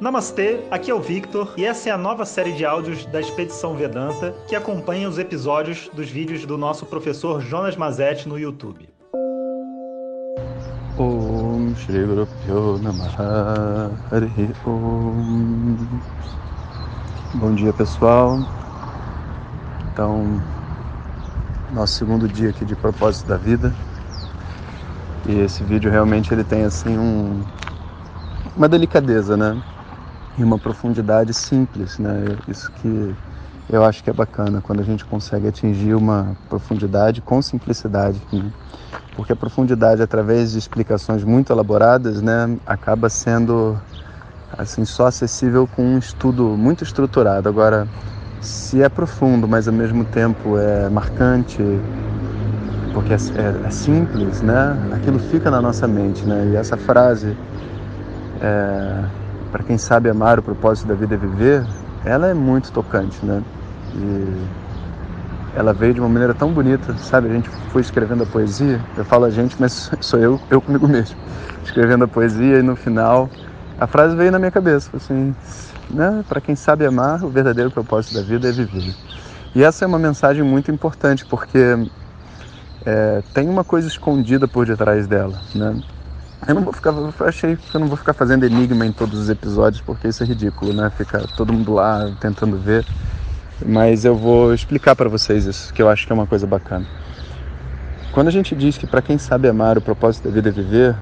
Namastê, aqui é o Victor e essa é a nova série de áudios da Expedição Vedanta que acompanha os episódios dos vídeos do nosso professor Jonas Mazetti no YouTube. Om Shri Guru Om. Bom dia pessoal. Então Nosso segundo dia aqui de propósito da vida. E esse vídeo realmente ele tem assim um Uma delicadeza né uma profundidade simples, né? Isso que eu acho que é bacana quando a gente consegue atingir uma profundidade com simplicidade, né? porque a profundidade através de explicações muito elaboradas, né, acaba sendo assim só acessível com um estudo muito estruturado. Agora, se é profundo, mas ao mesmo tempo é marcante, porque é, é, é simples, né, aquilo fica na nossa mente, né? E essa frase é, para quem sabe amar o propósito da vida é viver, ela é muito tocante, né? E ela veio de uma maneira tão bonita, sabe? A gente foi escrevendo a poesia, eu falo a gente, mas sou eu, eu comigo mesmo, escrevendo a poesia e no final a frase veio na minha cabeça, assim, né? Para quem sabe amar, o verdadeiro propósito da vida é viver. E essa é uma mensagem muito importante porque é, tem uma coisa escondida por detrás dela, né? Eu não vou ficar, achei que eu não vou ficar fazendo enigma em todos os episódios, porque isso é ridículo, né? Ficar todo mundo lá tentando ver. Mas eu vou explicar para vocês isso, que eu acho que é uma coisa bacana. Quando a gente diz que para quem sabe amar o propósito da vida é viver,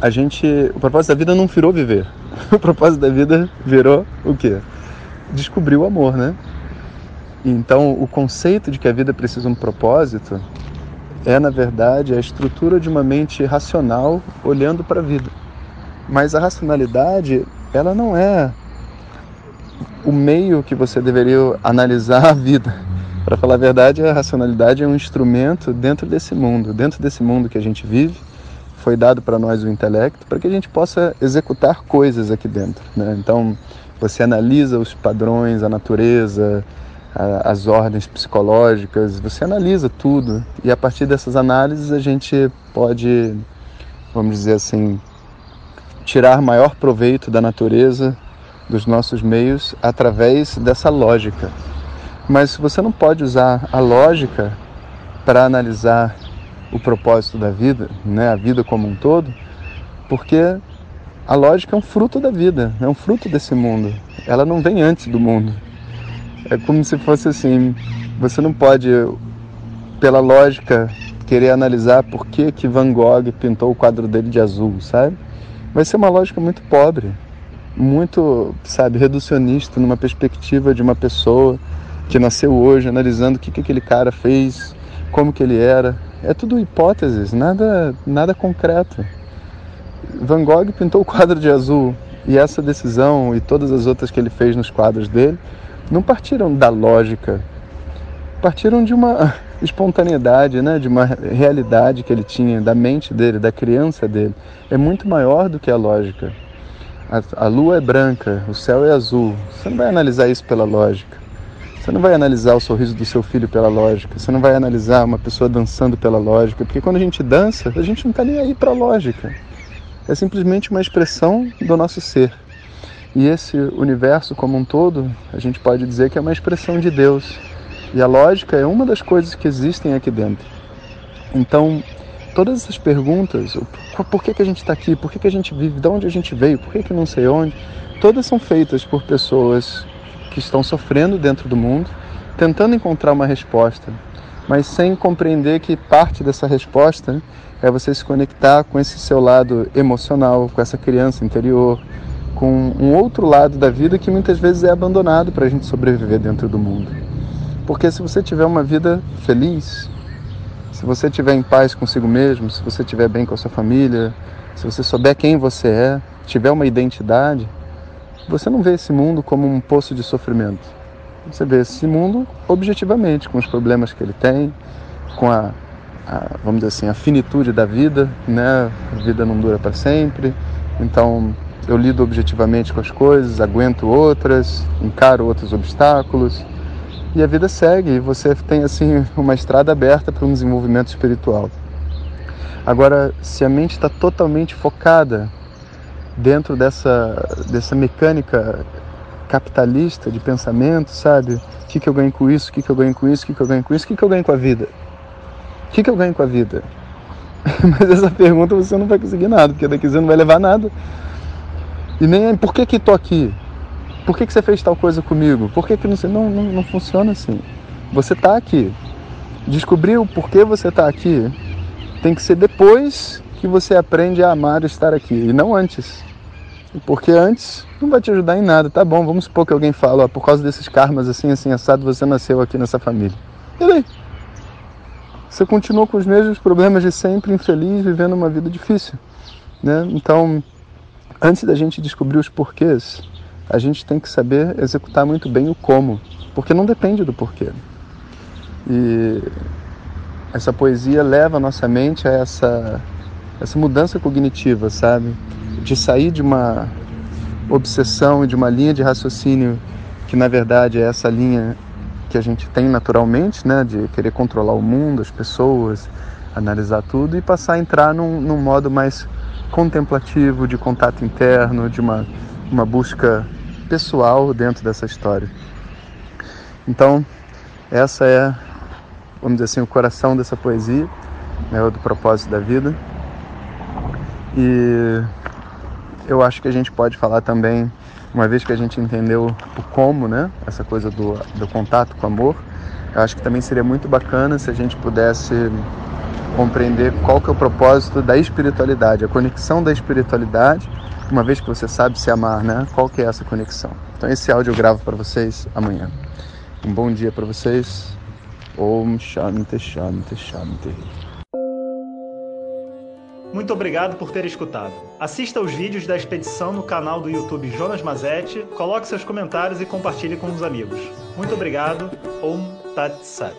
a gente, o propósito da vida não virou viver. O propósito da vida virou o quê? Descobrir o amor, né? Então, o conceito de que a vida precisa de um propósito é, na verdade, a estrutura de uma mente racional olhando para a vida. Mas a racionalidade, ela não é o meio que você deveria analisar a vida. Para falar a verdade, a racionalidade é um instrumento dentro desse mundo, dentro desse mundo que a gente vive. Foi dado para nós o intelecto para que a gente possa executar coisas aqui dentro. Né? Então, você analisa os padrões, a natureza, as ordens psicológicas, você analisa tudo e a partir dessas análises a gente pode, vamos dizer assim, tirar maior proveito da natureza, dos nossos meios através dessa lógica. Mas você não pode usar a lógica para analisar o propósito da vida, né, a vida como um todo, porque a lógica é um fruto da vida, é um fruto desse mundo. Ela não vem antes do mundo. É como se fosse assim, você não pode, pela lógica, querer analisar por que, que Van Gogh pintou o quadro dele de azul, sabe? Vai ser uma lógica muito pobre, muito, sabe, reducionista numa perspectiva de uma pessoa que nasceu hoje, analisando o que, que aquele cara fez, como que ele era. É tudo hipóteses, nada, nada concreto. Van Gogh pintou o quadro de azul e essa decisão e todas as outras que ele fez nos quadros dele não partiram da lógica, partiram de uma espontaneidade, né? de uma realidade que ele tinha, da mente dele, da criança dele. É muito maior do que a lógica. A, a lua é branca, o céu é azul. Você não vai analisar isso pela lógica. Você não vai analisar o sorriso do seu filho pela lógica. Você não vai analisar uma pessoa dançando pela lógica. Porque quando a gente dança, a gente não está nem aí para a lógica. É simplesmente uma expressão do nosso ser. E esse universo como um todo, a gente pode dizer que é uma expressão de Deus. E a lógica é uma das coisas que existem aqui dentro. Então, todas essas perguntas, por que, que a gente está aqui, por que, que a gente vive, de onde a gente veio, por que, que não sei onde, todas são feitas por pessoas que estão sofrendo dentro do mundo, tentando encontrar uma resposta, mas sem compreender que parte dessa resposta é você se conectar com esse seu lado emocional, com essa criança interior, com um outro lado da vida que muitas vezes é abandonado para a gente sobreviver dentro do mundo. Porque se você tiver uma vida feliz, se você estiver em paz consigo mesmo, se você estiver bem com a sua família, se você souber quem você é, tiver uma identidade, você não vê esse mundo como um poço de sofrimento. Você vê esse mundo objetivamente, com os problemas que ele tem, com a, a vamos dizer assim, a finitude da vida, né? A vida não dura para sempre. Então, eu lido objetivamente com as coisas, aguento outras, encaro outros obstáculos e a vida segue e você tem assim uma estrada aberta para um desenvolvimento espiritual. Agora, se a mente está totalmente focada dentro dessa, dessa mecânica capitalista de pensamento, sabe? O que, que eu ganho com isso? O que, que eu ganho com isso? O que, que eu ganho com isso? O que, que eu ganho com a vida? O que, que eu ganho com a vida? Mas essa pergunta você não vai conseguir nada, porque daqui você não vai levar nada. E nem por que que tô aqui? Por que que você fez tal coisa comigo? Por que que não, não, não, não funciona assim? Você está aqui. Descobrir o porquê você está aqui tem que ser depois que você aprende a amar estar aqui, e não antes. Porque antes não vai te ajudar em nada. Tá bom, vamos supor que alguém fala, ó, por causa desses karmas assim, assim, assado, você nasceu aqui nessa família. E daí? Você continua com os mesmos problemas de sempre, infeliz, vivendo uma vida difícil. Né? Então, antes da gente descobrir os porquês, a gente tem que saber executar muito bem o como, porque não depende do porquê. E essa poesia leva a nossa mente a essa, essa mudança cognitiva, sabe? De sair de uma obsessão e de uma linha de raciocínio que na verdade é essa linha que a gente tem naturalmente, né? De querer controlar o mundo, as pessoas, analisar tudo e passar a entrar num, num modo mais contemplativo, de contato interno, de uma, uma busca pessoal dentro dessa história. Então, essa é vamos dizer assim, o coração dessa poesia, né, do propósito da vida. E eu acho que a gente pode falar também, uma vez que a gente entendeu o como, né, essa coisa do, do contato com o amor, eu acho que também seria muito bacana se a gente pudesse compreender qual que é o propósito da espiritualidade, a conexão da espiritualidade, uma vez que você sabe se amar, né? Qual que é essa conexão? Então esse áudio eu gravo para vocês amanhã. Um bom dia para vocês. Om Shanti Shanti Shanti. Muito obrigado por ter escutado. Assista os vídeos da expedição no canal do YouTube Jonas Mazetti, coloque seus comentários e compartilhe com os amigos. Muito obrigado. Om Tat Sat.